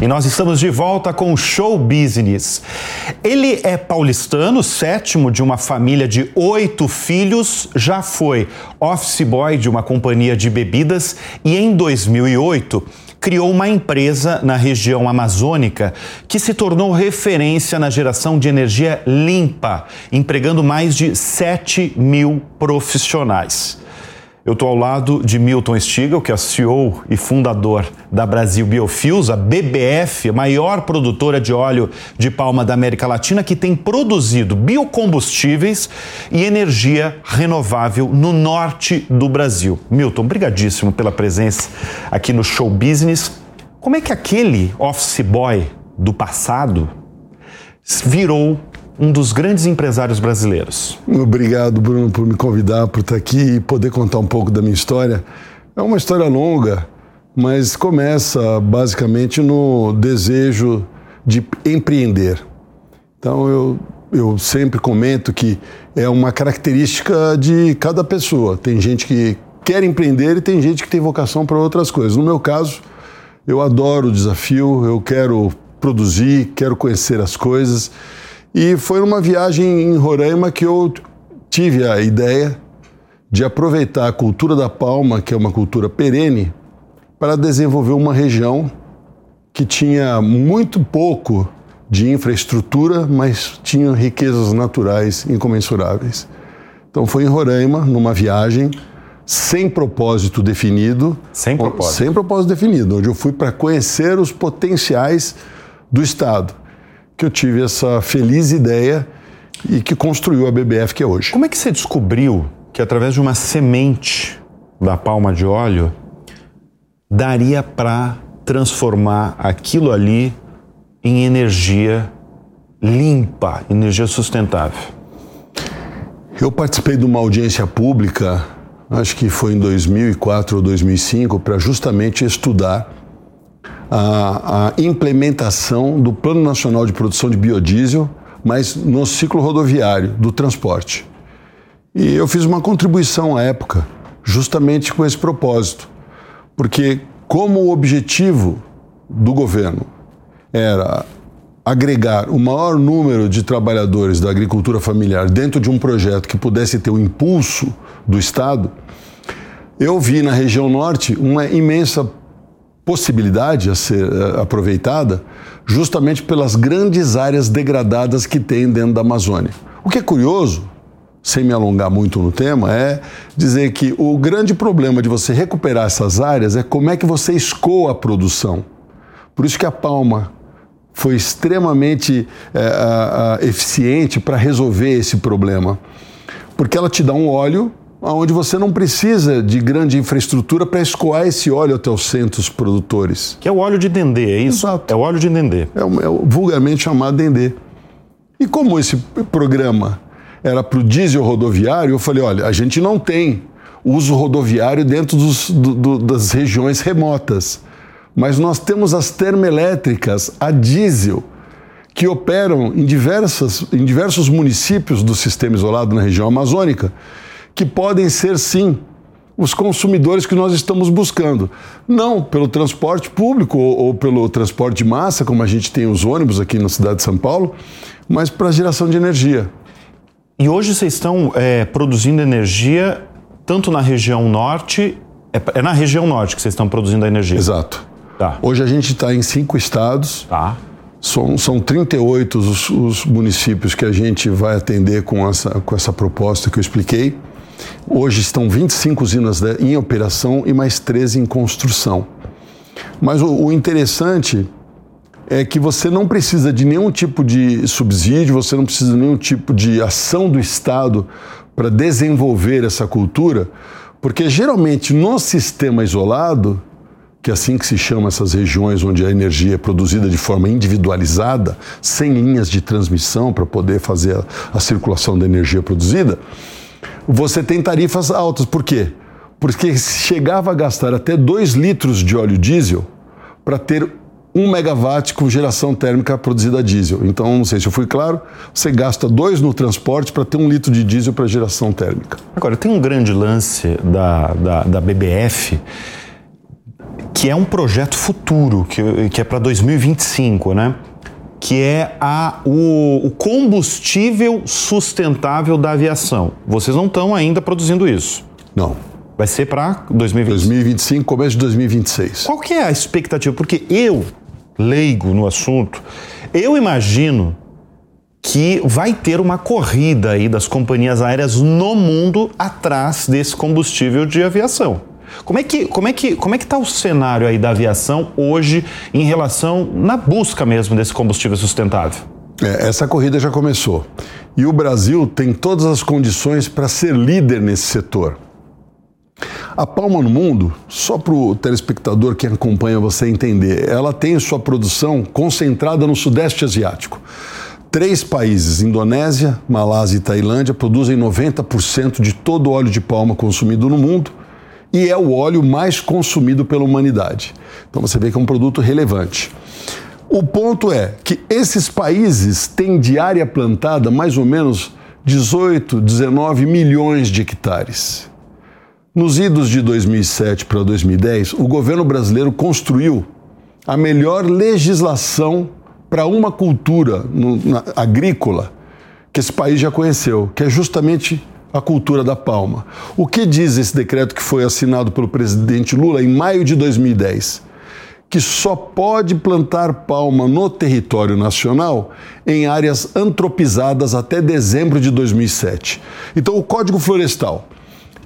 E nós estamos de volta com o Show Business. Ele é paulistano, sétimo de uma família de oito filhos, já foi office boy de uma companhia de bebidas e em 2008 criou uma empresa na região amazônica que se tornou referência na geração de energia limpa, empregando mais de 7 mil profissionais. Eu estou ao lado de Milton Stigl, que é CEO e fundador da Brasil Biofuels, a BBF, a maior produtora de óleo de palma da América Latina, que tem produzido biocombustíveis e energia renovável no norte do Brasil. Milton, brigadíssimo pela presença aqui no Show Business. Como é que aquele office boy do passado virou um dos grandes empresários brasileiros. Obrigado, Bruno, por me convidar por estar aqui e poder contar um pouco da minha história. É uma história longa, mas começa basicamente no desejo de empreender. Então eu, eu sempre comento que é uma característica de cada pessoa. Tem gente que quer empreender e tem gente que tem vocação para outras coisas. No meu caso, eu adoro o desafio, eu quero produzir, quero conhecer as coisas. E foi numa viagem em Roraima que eu tive a ideia de aproveitar a cultura da palma, que é uma cultura perene, para desenvolver uma região que tinha muito pouco de infraestrutura, mas tinha riquezas naturais incomensuráveis. Então foi em Roraima, numa viagem sem propósito definido. Sem propósito. Sem propósito definido, onde eu fui para conhecer os potenciais do Estado que eu tive essa feliz ideia e que construiu a BBF que é hoje. Como é que você descobriu que através de uma semente da palma de óleo daria para transformar aquilo ali em energia limpa, energia sustentável? Eu participei de uma audiência pública, acho que foi em 2004 ou 2005, para justamente estudar a, a implementação do Plano Nacional de Produção de Biodiesel, mas no ciclo rodoviário do transporte. E eu fiz uma contribuição à época, justamente com esse propósito, porque como o objetivo do governo era agregar o maior número de trabalhadores da agricultura familiar dentro de um projeto que pudesse ter o impulso do Estado, eu vi na região norte uma imensa possibilidade a ser uh, aproveitada justamente pelas grandes áreas degradadas que tem dentro da Amazônia. O que é curioso, sem me alongar muito no tema, é dizer que o grande problema de você recuperar essas áreas é como é que você escoa a produção. Por isso que a palma foi extremamente é, eficiente para resolver esse problema. Porque ela te dá um óleo onde você não precisa de grande infraestrutura para escoar esse óleo até os centros produtores. Que é o óleo de dendê, é isso? Exato. É o óleo de dendê. É, é vulgarmente chamado dendê. E como esse programa era para o diesel rodoviário, eu falei, olha, a gente não tem uso rodoviário dentro dos, do, do, das regiões remotas, mas nós temos as termoelétricas a diesel que operam em, diversas, em diversos municípios do sistema isolado na região amazônica que podem ser sim os consumidores que nós estamos buscando. Não pelo transporte público ou, ou, pelo transporte de massa, como a gente tem os ônibus aqui na cidade de São Paulo, mas para a geração de energia. E hoje vocês estão é, produzindo energia tanto na região norte, é, é, na região norte que vocês estão produzindo a energia? Exato. Tá. Hoje a gente está em cinco estados. Tá. São, são 38 os, os municípios que a gente vai atender com essa, com essa proposta que eu expliquei. Hoje estão 25 usinas em operação e mais 13 em construção. Mas o, interessante é que você não precisa de nenhum tipo de subsídio, você não precisa de nenhum tipo de ação do Estado para desenvolver essa cultura, porque geralmente no sistema isolado, que é assim que se chama essas regiões onde a energia é produzida de forma individualizada, sem linhas de transmissão para poder fazer a, a circulação da energia produzida, você tem tarifas altas. Por quê? Porque chegava a gastar até 2 litros de óleo diesel para ter 1 megawatt com geração térmica produzida a diesel. Então, não sei se eu fui claro, você gasta 2 no transporte para ter um litro de diesel para geração térmica. Agora, tem um grande lance da, da, da BBF que é um projeto futuro, que, que é para 2025, né? Que é a, o, o combustível sustentável da aviação. Vocês não estão ainda produzindo isso. Não. Vai ser para 2025. 2025, começo de 2026. Qual que é a expectativa? Porque eu, leigo no assunto, eu imagino que vai ter uma corrida aí das companhias aéreas no mundo atrás desse combustível de aviação. Como é que como é que como é que está o cenário aí da aviação hoje em relação na busca mesmo desse combustível sustentável? É, essa corrida já começou e o Brasil tem todas as condições para ser líder nesse setor. A Palma no Mundo, só para o telespectador que acompanha você entender, ela tem sua produção concentrada no Sudeste Asiático. Três países, Indonésia, Malásia e Tailândia, produzem 90% de todo o óleo de palma consumido no mundo e é o óleo mais consumido pela humanidade. Então você vê que é um produto relevante. O ponto é que esses países têm de área plantada mais ou menos 18, 19 milhões de hectares. Nos idos de 2007 para 2010, o governo brasileiro construiu a melhor legislação para uma cultura no, na, agrícola que esse país já conheceu, que é justamente a cultura da palma. O que diz esse decreto que foi assinado pelo presidente Lula em maio de 2010? Que só pode plantar palma no território nacional em áreas antropizadas até dezembro de 2007. Então, o Código Florestal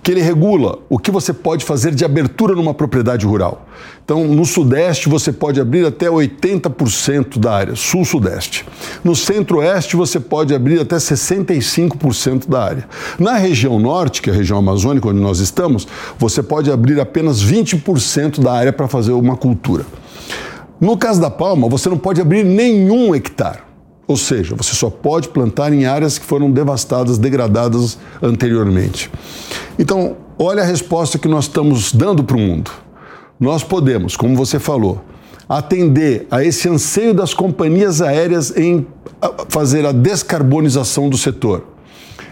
que ele regula o que você pode fazer de abertura numa propriedade rural. Então, no Sudeste, você pode abrir até 80% da área, Sul-Sudeste. No Centro-Oeste, você pode abrir até 65% da área. Na região Norte, que é a região amazônica onde nós estamos, você pode abrir apenas 20% da área para fazer uma cultura. No caso da palma, você não pode abrir nenhum hectare. Ou seja, você só pode plantar em áreas que foram devastadas, degradadas anteriormente. Então, olha a resposta que nós estamos dando para o mundo. Nós podemos, como você falou, atender a esse anseio das companhias aéreas em fazer a descarbonização do setor,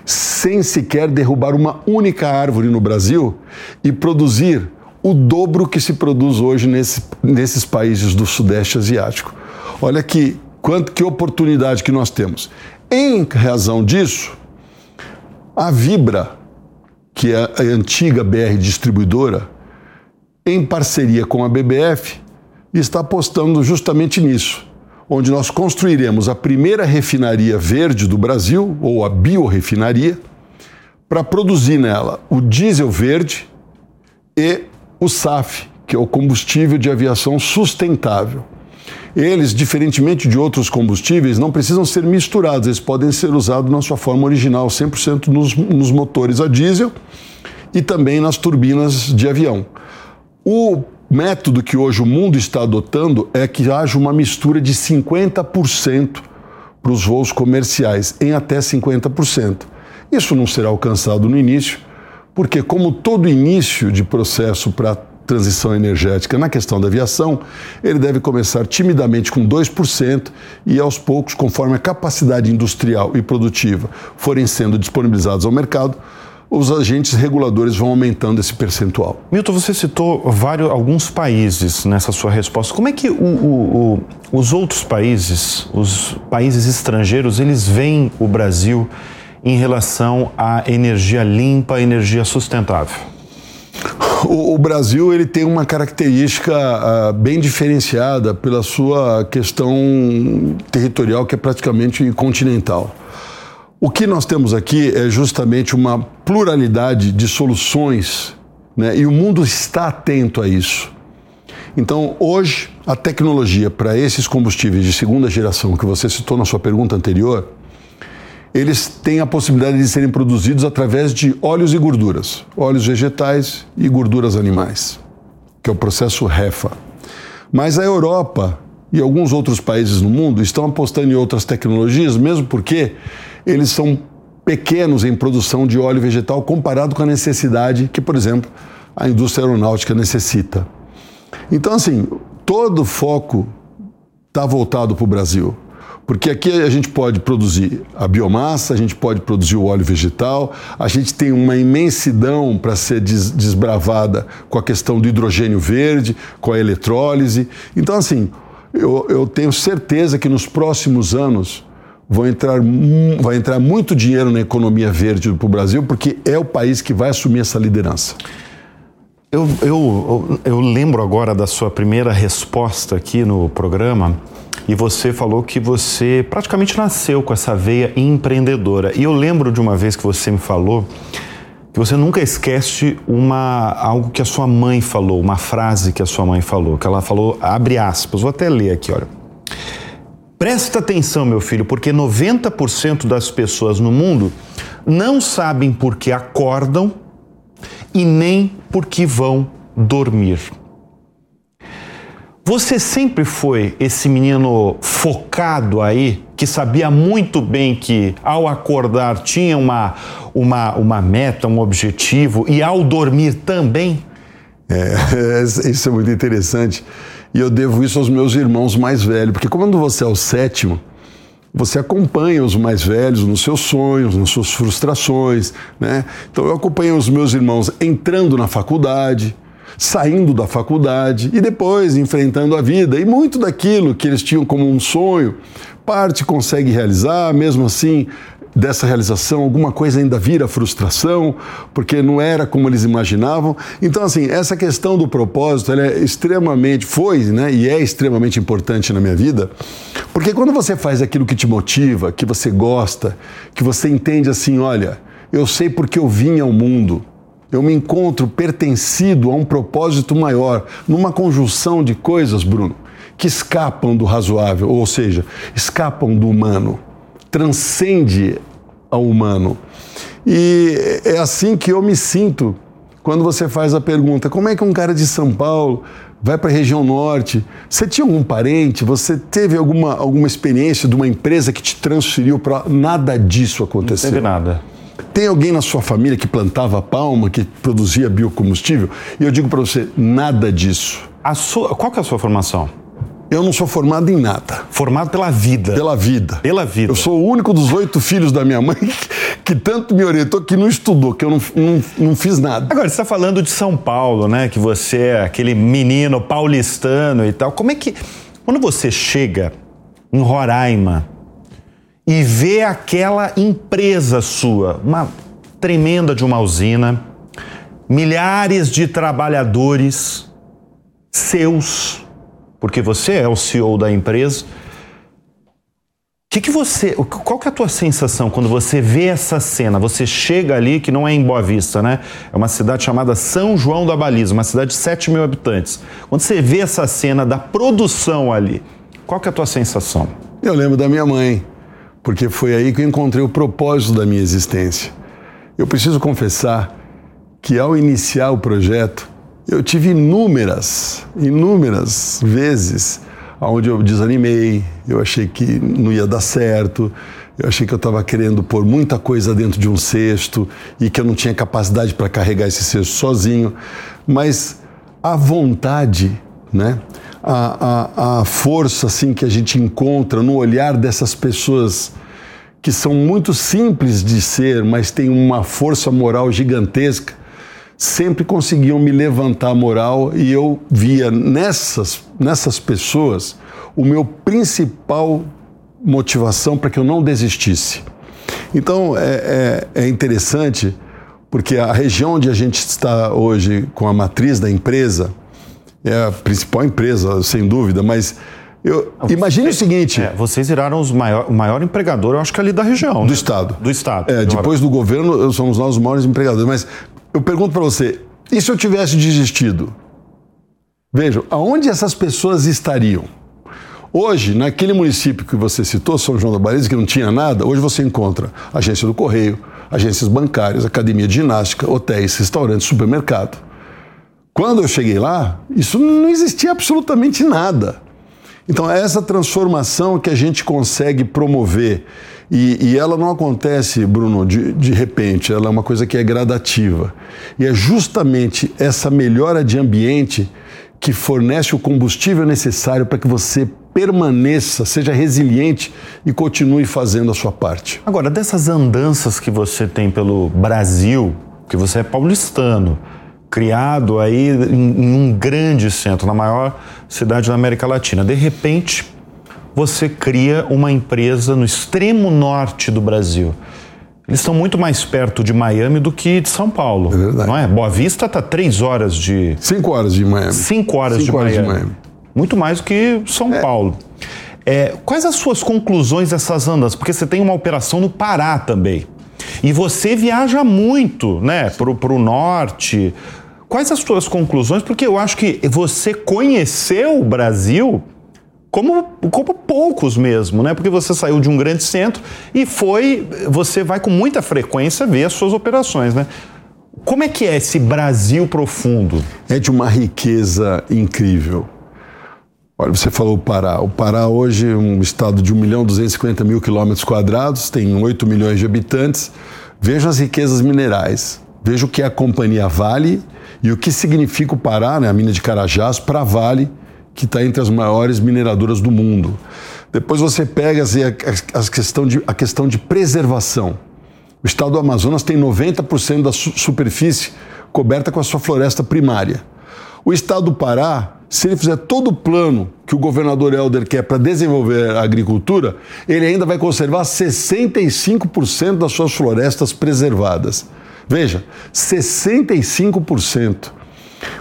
sem sequer derrubar uma única árvore no Brasil e produzir o dobro que se produz hoje nesse, nesses países do Sudeste Asiático. Olha que quanto que oportunidade que nós temos. Em razão disso, a Vibra, que é a antiga BR distribuidora, em parceria com a BBF, está apostando justamente nisso, onde nós construiremos a primeira refinaria verde do Brasil, ou a biorefinaria, para produzir nela o diesel verde e o SAF, que é o combustível de aviação sustentável. Eles, diferentemente de outros combustíveis, não precisam ser misturados, eles podem ser usados na sua forma original, 100% nos, nos motores a diesel e também nas turbinas de avião. O método que hoje o mundo está adotando é que haja uma mistura de 50% para os voos comerciais, em até 50%. Isso não será alcançado no início, porque, como todo início de processo para transição energética na questão da aviação, ele deve começar timidamente com 2% e aos poucos, conforme a capacidade industrial e produtiva forem sendo disponibilizados ao mercado, os agentes reguladores vão aumentando esse percentual. Milton, você citou vários, alguns países nessa sua resposta. Como é que o, o, o, os outros países, os países estrangeiros, eles veem o Brasil em relação à energia limpa, energia sustentável? O, o, Brasil ele tem uma característica uh, bem diferenciada pela sua questão territorial, que é praticamente continental. O que nós temos aqui é justamente uma pluralidade de soluções, né? e o mundo está atento a isso. Então, hoje, a tecnologia para esses combustíveis de segunda geração que você citou na sua pergunta anterior, eles têm a possibilidade de serem produzidos através de óleos e gorduras, óleos vegetais e gorduras animais, que é o processo REFA. Mas a Europa e alguns outros países no mundo estão apostando em outras tecnologias, mesmo porque eles são pequenos em produção de óleo vegetal comparado com a necessidade que, por exemplo, a indústria aeronáutica necessita. Então, assim, todo o foco está voltado para o Brasil Porque aqui a gente pode produzir a biomassa, a gente pode produzir o óleo vegetal, a gente tem uma imensidão para ser des desbravada com a questão do hidrogênio verde, com a eletrólise. Então, assim, eu, eu tenho certeza que nos próximos anos vão entrar, vai entrar muito dinheiro na economia verde para o Brasil, porque é o país que vai assumir essa liderança. Eu, eu, eu, lembro agora da sua primeira resposta aqui no programa e você falou que você praticamente nasceu com essa veia empreendedora. E eu lembro de uma vez que você me falou que você nunca esquece uma algo que a sua mãe falou, uma frase que a sua mãe falou, que ela falou, abre aspas, vou até ler aqui, olha. Presta atenção, meu filho, porque 90% das pessoas no mundo não sabem por que acordam e nem porque vão dormir. Você sempre foi esse menino focado aí, que sabia muito bem que ao acordar tinha uma, uma, uma meta, um objetivo, e ao dormir também? É, isso é muito interessante. E eu devo isso aos meus irmãos mais velhos, porque quando você é o sétimo, você acompanha os mais velhos nos seus sonhos, nas suas frustrações, né? Então eu acompanho os meus irmãos entrando na faculdade, saindo da faculdade e depois enfrentando a vida. E muito daquilo que eles tinham como um sonho, parte consegue realizar, mesmo assim dessa realização, alguma coisa ainda vira frustração, porque não era como eles imaginavam. Então, assim, essa questão do propósito, ela é extremamente, foi, né, e é extremamente importante na minha vida, porque quando você faz aquilo que te motiva, que você gosta, que você entende assim, olha, eu sei porque eu vim ao mundo, eu me encontro pertencido a um propósito maior, numa conjunção de coisas, Bruno, que escapam do razoável, ou seja, escapam do humano transcende ao humano. E é assim que eu me sinto quando você faz a pergunta: como é que um cara de São Paulo vai para a região norte? Você tinha algum parente? Você teve alguma, alguma experiência de uma empresa que te transferiu para. Nada disso aconteceu. Não teve nada. Tem alguém na sua família que plantava palma, que produzia biocombustível? E eu digo para você: nada disso. Sua, qual que é a sua formação? Eu não sou formado em nada. Formado pela vida. Pela vida. Pela vida. Eu sou o único dos oito filhos da minha mãe que, tanto me orientou que não estudou, que eu não, não, não fiz nada. Agora, você está falando de São Paulo, né? Que você é aquele menino paulistano e tal. Como é que. Quando você chega em Roraima e vê aquela empresa sua, uma tremenda de uma usina, milhares de trabalhadores seus porque você é o CEO da empresa. Que que você, qual que é a tua sensação quando você vê essa cena? Você chega ali, que não é em Boa Vista, né? É uma cidade chamada São João da Baliza, uma cidade de 7 mil habitantes. Quando você vê essa cena da produção ali, qual que é a tua sensação? Eu lembro da minha mãe, porque foi aí que eu encontrei o propósito da minha existência. Eu preciso confessar que ao iniciar o projeto, eu tive inúmeras, inúmeras vezes onde eu desanimei, eu achei que não ia dar certo, eu achei que eu estava querendo pôr muita coisa dentro de um cesto e que eu não tinha capacidade para carregar esse cesto sozinho. Mas a vontade, né? A, a, a força assim que a gente encontra no olhar dessas pessoas que são muito simples de ser, mas têm uma força moral gigantesca sempre conseguiam me levantar a moral e eu via nessas, nessas pessoas o meu principal motivação para que eu não desistisse. Então é, é, é, interessante porque a região onde a gente está hoje com a matriz da empresa é a principal empresa, sem dúvida, mas eu, imagine o seguinte. É, vocês viraram os maior, o maior empregador, eu acho que ali da região. Do né? Estado. Do Estado. É, depois do governo, somos nós os maiores empregadores. Mas eu pergunto para você, e se eu tivesse desistido? Vejam, aonde essas pessoas estariam? Hoje, naquele município que você citou, São João da Baliza, que não tinha nada, hoje você encontra agência do correio, agências bancárias, academia de ginástica, hotéis, restaurantes, supermercado. Quando eu cheguei lá, isso não existia absolutamente nada. Então, é essa transformação que a gente consegue promover e, e, ela não acontece, Bruno, de, de repente, ela é uma coisa que é gradativa. E é justamente essa melhora de ambiente que fornece o combustível necessário para que você permaneça, seja resiliente e continue fazendo a sua parte. Agora, dessas andanças que você tem pelo Brasil, que você é paulistano, criado aí em, em um grande centro, na maior cidade da América Latina, de repente você cria uma empresa no extremo norte do Brasil. Eles estão muito mais perto de Miami do que de São Paulo. É verdade. Não é? Boa Vista está três horas de. Cinco horas de Miami. Cinco horas, Cinco de, horas Miami. de Miami. Muito mais do que São é. Paulo. É, quais as suas conclusões dessas andas? Porque você tem uma operação no Pará também. E você viaja muito, né, para o norte. Quais as suas conclusões? Porque eu acho que você conheceu o Brasil como, como poucos mesmo, né? Porque você saiu de um grande centro e foi, você vai com muita frequência ver as suas operações, né? Como é que é esse Brasil profundo? É de uma riqueza incrível. Olha, você falou o Pará. O Pará hoje é um estado de 1 milhão 250 mil quilômetros quadrados, tem 8 milhões de habitantes. Veja as riquezas minerais. Veja o que é a Companhia Vale e o que significa o Pará, né, a mina de Carajás, para Vale que está entre as maiores mineradoras do mundo. Depois você pega assim, a, a, questão de, a questão de preservação. O estado do Amazonas tem 90% da su superfície coberta com a sua floresta primária. O estado do Pará, se ele fizer todo o plano que o governador Helder quer para desenvolver a agricultura, ele ainda vai conservar 65% das suas florestas preservadas. Veja, 65%.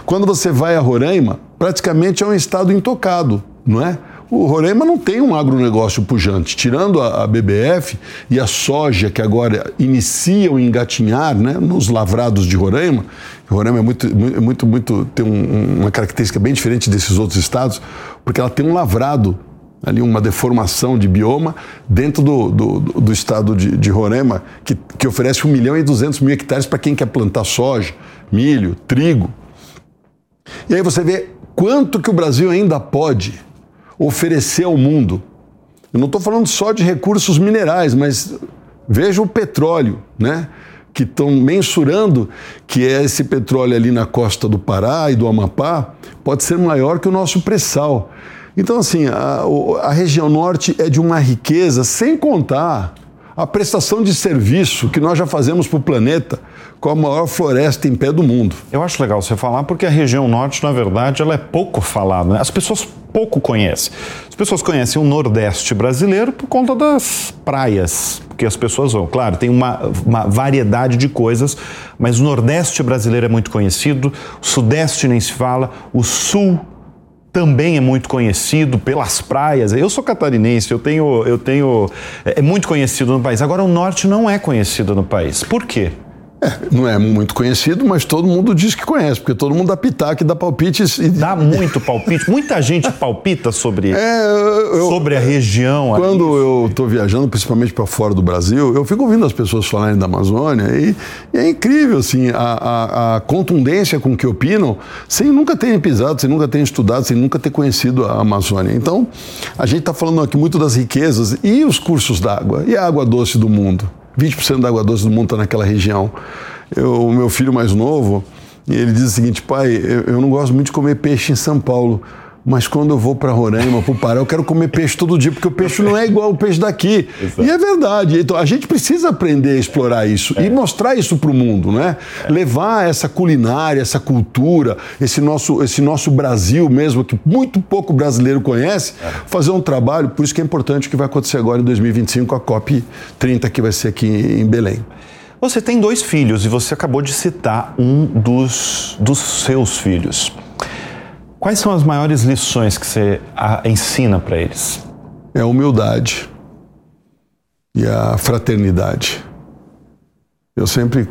Quando você vai a Roraima, praticamente é um estado intocado, não é? O Roraima não tem um agronegócio pujante. Tirando a, a, BBF e a soja, que agora iniciam engatinhar né, nos lavrados de Roraima, Roraima é muito, muito, muito tem um, uma característica bem diferente desses outros estados, porque ela tem um lavrado, ali uma deformação de bioma dentro do, do, do estado de, de Roraima, que, que oferece 1 milhão e 200 mil hectares para quem quer plantar soja, milho, trigo. E aí você vê quanto que o Brasil ainda pode oferecer ao mundo. Eu não estou falando só de recursos minerais, mas veja o petróleo, né? Que estão mensurando que é esse petróleo ali na costa do Pará e do Amapá pode ser maior que o nosso pré-sal. Então, assim, a, a região norte é de uma riqueza, sem contar a prestação de serviço que nós já fazemos para o planeta com a maior floresta em pé do mundo. Eu acho legal você falar porque a região norte, na verdade, ela é pouco falada. Né? As pessoas pouco conhecem. As pessoas conhecem o Nordeste brasileiro por conta das praias, porque as pessoas vão. Claro, tem uma, uma variedade de coisas, mas o Nordeste brasileiro é muito conhecido, o Sudeste nem se fala, o Sul também é muito conhecido pelas praias. Eu sou catarinense, eu tenho, eu tenho, é, é muito conhecido no país. Agora o norte não é conhecido no país. Por quê? É, não é muito conhecido, mas todo mundo diz que conhece, porque todo mundo dá pitaco e dá palpites. E... Dá muito palpite. Muita gente palpita sobre, é, eu, sobre a região. Quando ali. eu estou viajando, principalmente para fora do Brasil, eu fico ouvindo as pessoas falarem da Amazônia e, e é incrível assim, a, a, a, contundência com que opinam, sem nunca terem pisado, sem nunca terem estudado, sem nunca ter conhecido a Amazônia. Então, a gente está falando aqui muito das riquezas e os cursos d'água e a água doce do mundo. 20% da água doce do mundo está naquela região. Eu, o meu filho mais novo, ele diz o seguinte, pai, eu, eu não gosto muito de comer peixe em São Paulo, mas quando eu vou para Roraima, para o Pará, eu quero comer peixe todo dia, porque o peixe não é igual ao peixe daqui. Exato. E é verdade. Então a gente precisa aprender a explorar isso é. e mostrar isso para o mundo, né? É. Levar essa culinária, essa cultura, esse nosso, esse nosso Brasil mesmo, que muito pouco brasileiro conhece, é. fazer um trabalho. Por isso que é importante o que vai acontecer agora em 2025 a COP 30, que vai ser aqui em Belém. Você tem dois filhos e você acabou de citar um dos, dos seus filhos. Quais são as maiores lições que você ensina para eles? É a humildade e a fraternidade. Eu sempre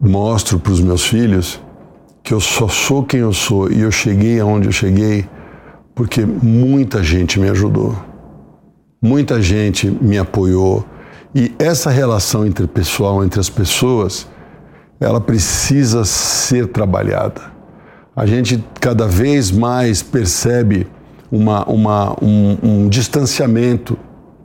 mostro para os meus filhos que eu só sou quem eu sou e eu cheguei aonde eu cheguei porque muita gente me ajudou, muita gente me apoiou e essa relação interpessoal entre as pessoas, ela precisa ser trabalhada a gente cada vez mais percebe uma, uma, um, um distanciamento,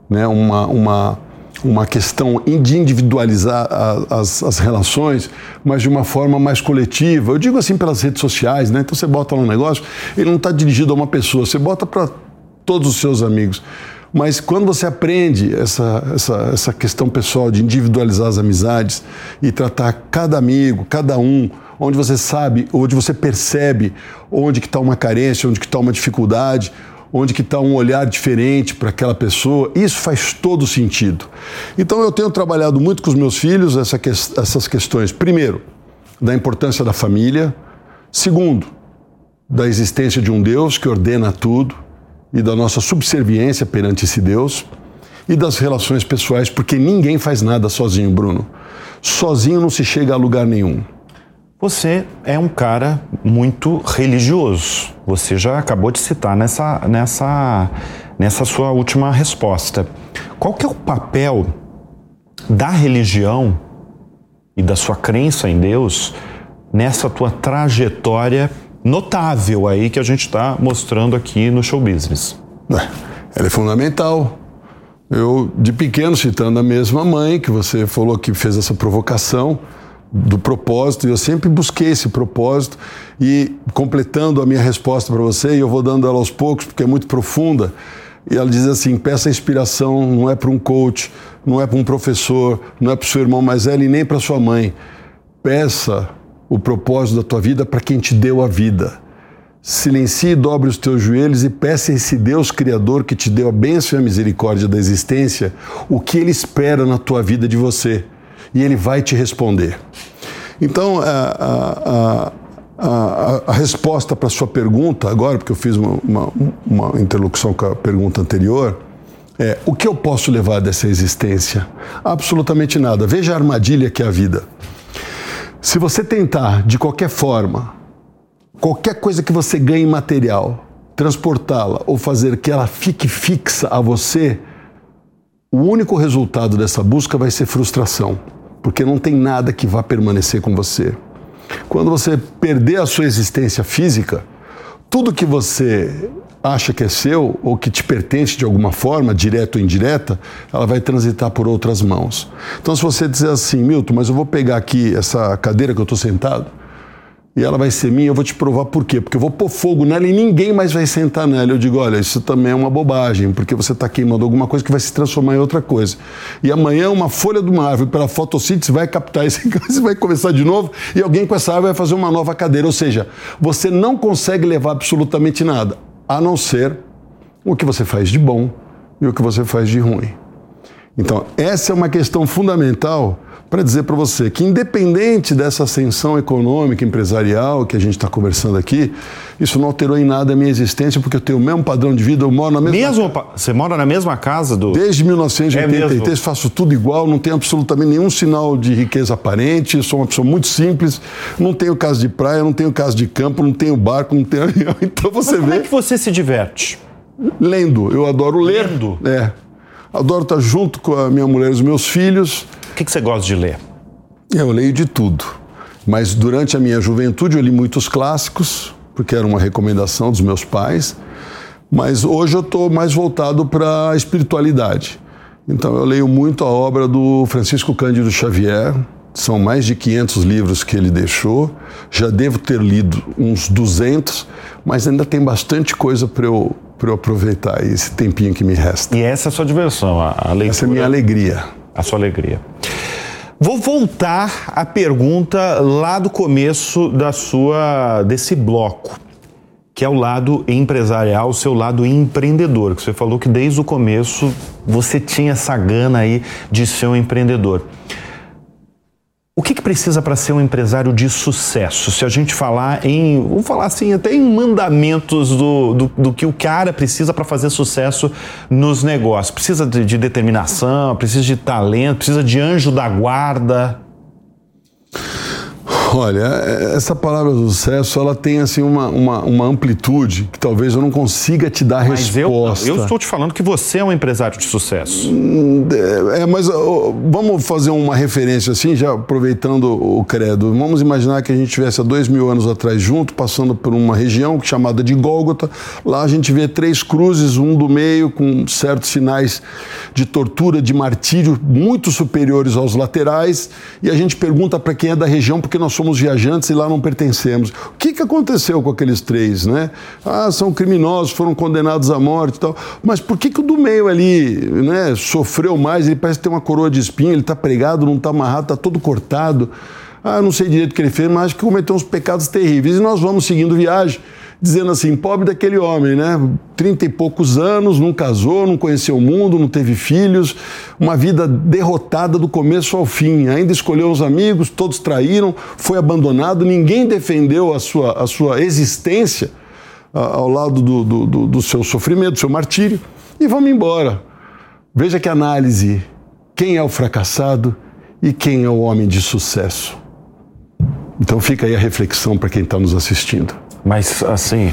né? uma, uma, uma questão de individualizar as, as relações, mas de uma forma mais coletiva. Eu digo assim pelas redes sociais, né? Então você bota lá um negócio, ele não está dirigido a uma pessoa, você bota para todos os seus amigos. Mas quando você aprende essa, essa, essa questão pessoal de individualizar as amizades e tratar cada amigo, cada um, onde você sabe, onde você percebe onde que está uma carência, onde que está uma dificuldade, onde que está um olhar diferente para aquela pessoa, isso faz todo sentido. Então eu tenho trabalhado muito com os meus filhos essa que, essas questões. Primeiro, da importância da família. Segundo, da existência de um Deus que ordena tudo e da nossa subserviência perante esse Deus e das relações pessoais, porque ninguém faz nada sozinho, Bruno. Sozinho não se chega a lugar nenhum. Você é um cara muito religioso. Você já acabou de citar nessa, nessa, nessa sua última resposta. Qual que é o papel da religião e da sua crença em Deus nessa tua trajetória notável aí que a gente está mostrando aqui no show business? Ela é fundamental. Eu, de pequeno, citando a mesma mãe que você falou que fez essa provocação, do propósito, e eu sempre busquei esse propósito e completando a minha resposta para você, e eu vou dando ela aos poucos porque é muito profunda. E ela diz assim: peça inspiração, não é para um coach, não é para um professor, não é para o seu irmão mais velho e nem para sua mãe. Peça o propósito da tua vida para quem te deu a vida. Silencie e dobre os teus joelhos e peça a esse Deus Criador que te deu a bênção e a misericórdia da existência o que Ele espera na tua vida de você e ele vai te responder. Então, a, a, a, a resposta para a sua pergunta, agora, porque eu fiz uma, uma, uma interlocução com a pergunta anterior, é: o que eu posso levar dessa existência? Absolutamente nada. Veja a armadilha que é a vida. Se você tentar, de qualquer forma, qualquer coisa que você ganhe material, transportá-la ou fazer que ela fique fixa a você, o único resultado dessa busca vai ser frustração porque não tem nada que vá permanecer com você. Quando você perder a sua existência física, tudo que você acha que é seu ou que te pertence de alguma forma, direta ou indireta, ela vai transitar por outras mãos. Então, se você dizer assim, Milton, mas eu vou pegar aqui essa cadeira que eu estou sentado, e ela vai ser minha, eu vou te provar por quê. Porque eu vou pôr fogo nela e ninguém mais vai sentar nela. Eu digo, olha, isso também é uma bobagem, porque você está queimando alguma coisa que vai se transformar em outra coisa. E amanhã uma folha de uma árvore pela fotossíntese vai captar esse gás e vai começar de novo e alguém com essa árvore vai fazer uma nova cadeira. Ou seja, você não consegue levar absolutamente nada, a não ser o que você faz de bom e o que você faz de ruim. Então, essa é uma questão fundamental para dizer para você que, independente dessa ascensão econômica, empresarial que a gente está conversando aqui, isso não alterou em nada a minha existência, porque eu tenho o mesmo padrão de vida, eu moro na mesma mesmo, casa. Você mora na mesma casa do. Desde 1983, é faço tudo igual, não tenho absolutamente nenhum sinal de riqueza aparente, sou uma pessoa muito simples, não tenho casa de praia, não tenho casa de campo, não tenho barco, não tenho avião. Então você Mas como vê. Como é que você se diverte? Lendo, eu adoro ler. Lendo? É. Adoro estar junto com a minha mulher e os meus filhos que, que você gosta de ler? Eu leio de tudo. Mas durante a minha juventude eu li muitos clássicos, porque era uma recomendação dos meus pais. Mas hoje eu estou mais voltado para a espiritualidade. Então eu leio muito a obra do Francisco Cândido Xavier. São mais de 500 livros que ele deixou. Já devo ter lido uns 200, mas ainda tem bastante coisa para eu, eu aproveitar esse tempinho que me resta. E essa é a sua diversão, a, a leitura? Essa é a minha alegria. A sua alegria. Vou voltar à pergunta lá do começo da sua desse bloco, que é o lado empresarial, o seu lado empreendedor, que você falou que desde o começo você tinha essa gana aí de ser um empreendedor. O que, que precisa para ser um empresário de sucesso? Se a gente falar em, vamos falar assim, até em mandamentos do, do, do que o cara precisa para fazer sucesso nos negócios. Precisa de, de determinação, precisa de talento, precisa de anjo da guarda. Olha, essa palavra sucesso, ela tem assim uma, uma, uma, amplitude que talvez eu não consiga te dar mas resposta. Eu, eu estou te falando que você é um empresário de sucesso. É, é mas vamos fazer uma referência assim, já aproveitando o credo. Vamos imaginar que a gente tivesse há dois mil anos atrás junto, passando por uma região chamada de Gólgota. Lá a gente vê três cruzes, um do meio com certos sinais de tortura, de martírio muito superiores aos laterais. E a gente pergunta para quem é da região, porque nós somos somos viajantes e lá não pertencemos. O que, que aconteceu com aqueles três, né? Ah, são criminosos, foram condenados à morte e tal. Mas por que, que o do meio ali né, sofreu mais? Ele parece ter uma coroa de espinho, ele está pregado, não está amarrado, está todo cortado. Ah, não sei direito o que ele fez, mas acho que cometeu uns pecados terríveis. E nós vamos seguindo viagem dizendo assim: pobre daquele homem, né? Trinta e poucos anos, não casou, não conheceu o mundo, não teve filhos, uma vida derrotada do começo ao fim. Ainda escolheu os amigos, todos traíram, foi abandonado, ninguém defendeu a sua, a sua existência ao lado do, do, do, do seu sofrimento, do seu martírio, e vamos embora. Veja que análise: quem é o fracassado e quem é o homem de sucesso. Então fica aí a reflexão para quem está nos assistindo. Mas, assim,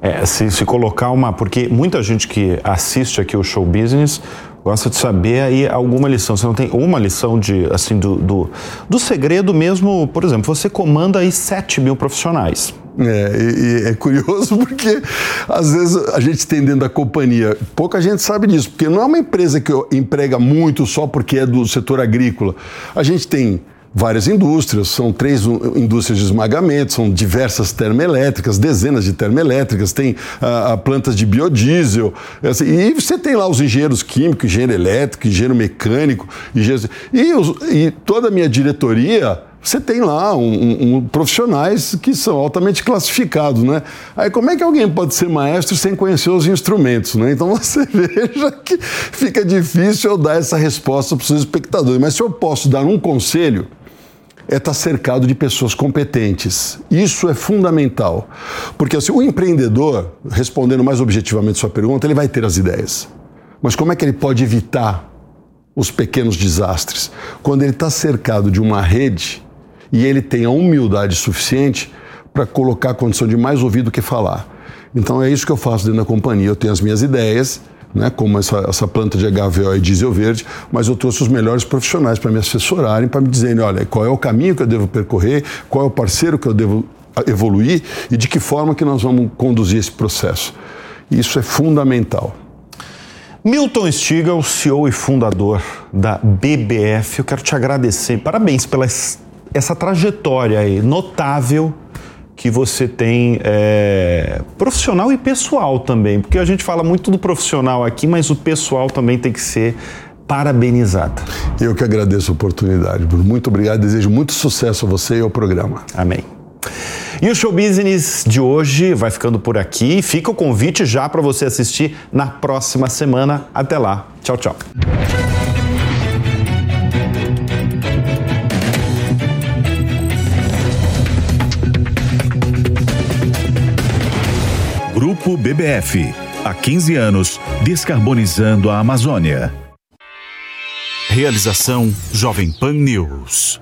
é, se, se colocar uma. Porque muita gente que assiste aqui o show business gosta de saber aí alguma lição. Você não tem uma lição de, assim, do, do, do segredo mesmo, por exemplo, você comanda aí 7 mil profissionais. É, e, e é curioso porque às vezes a gente tem dentro da companhia, pouca gente sabe disso, porque não é uma empresa que emprega muito só porque é do setor agrícola. A gente tem várias indústrias, são três indústrias de esmagamento, são diversas termoelétricas, dezenas de termoelétricas, tem ah, plantas de biodiesel, assim, e você tem lá os engenheiros químicos, engenheiro elétrico, engenheiro mecânico, engenheiro, e, os, e toda a minha diretoria você tem lá um, um, profissionais que são altamente classificados, né? Aí como é que alguém pode ser maestro sem conhecer os instrumentos, né? Então você veja que fica difícil eu dar essa resposta para os espectadores. Mas se eu posso dar um conselho, é estar cercado de pessoas competentes. Isso é fundamental. Porque assim, o empreendedor, respondendo mais objetivamente sua pergunta, ele vai ter as ideias. Mas como é que ele pode evitar os pequenos desastres? Quando ele está cercado de uma rede e ele tem a humildade suficiente para colocar a condição de mais ouvir do que falar. Então é isso que eu faço dentro da companhia. Eu tenho as minhas ideias, né, como essa, essa planta de HVO e diesel verde, mas eu trouxe os melhores profissionais para me assessorarem, para me dizerem, olha, qual é o caminho que eu devo percorrer, qual é o parceiro que eu devo evoluir e de que forma que nós vamos conduzir esse processo. Isso é fundamental. Milton Stigl, CEO e fundador da BBF, eu quero te agradecer. Parabéns pela essa trajetória aí notável que você tem é, profissional e pessoal também, porque a gente fala muito do profissional aqui, mas o pessoal também tem que ser parabenizado. Eu que agradeço a oportunidade, Bruno. Muito obrigado, desejo muito sucesso a você e ao programa. Amém. E o Show Business de hoje vai ficando por aqui. Fica o convite já para você assistir na próxima semana. Até lá. Tchau, tchau. Grupo BBF. Há 15 anos, descarbonizando a Amazônia. Realização Jovem Pan News.